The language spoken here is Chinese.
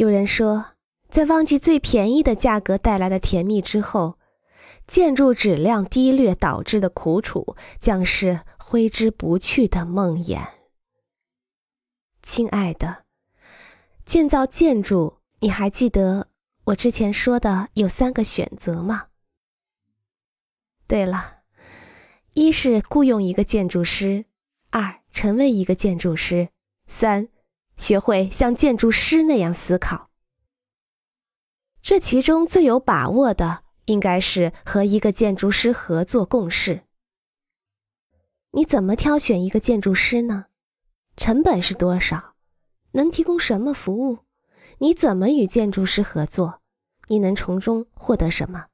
有人说，在忘记最便宜的价格带来的甜蜜之后，建筑质量低劣导致的苦楚将是挥之不去的梦魇。亲爱的，建造建筑，你还记得我之前说的有三个选择吗？对了，一是雇佣一个建筑师，二成为一个建筑师，三。学会像建筑师那样思考，这其中最有把握的应该是和一个建筑师合作共事。你怎么挑选一个建筑师呢？成本是多少？能提供什么服务？你怎么与建筑师合作？你能从中获得什么？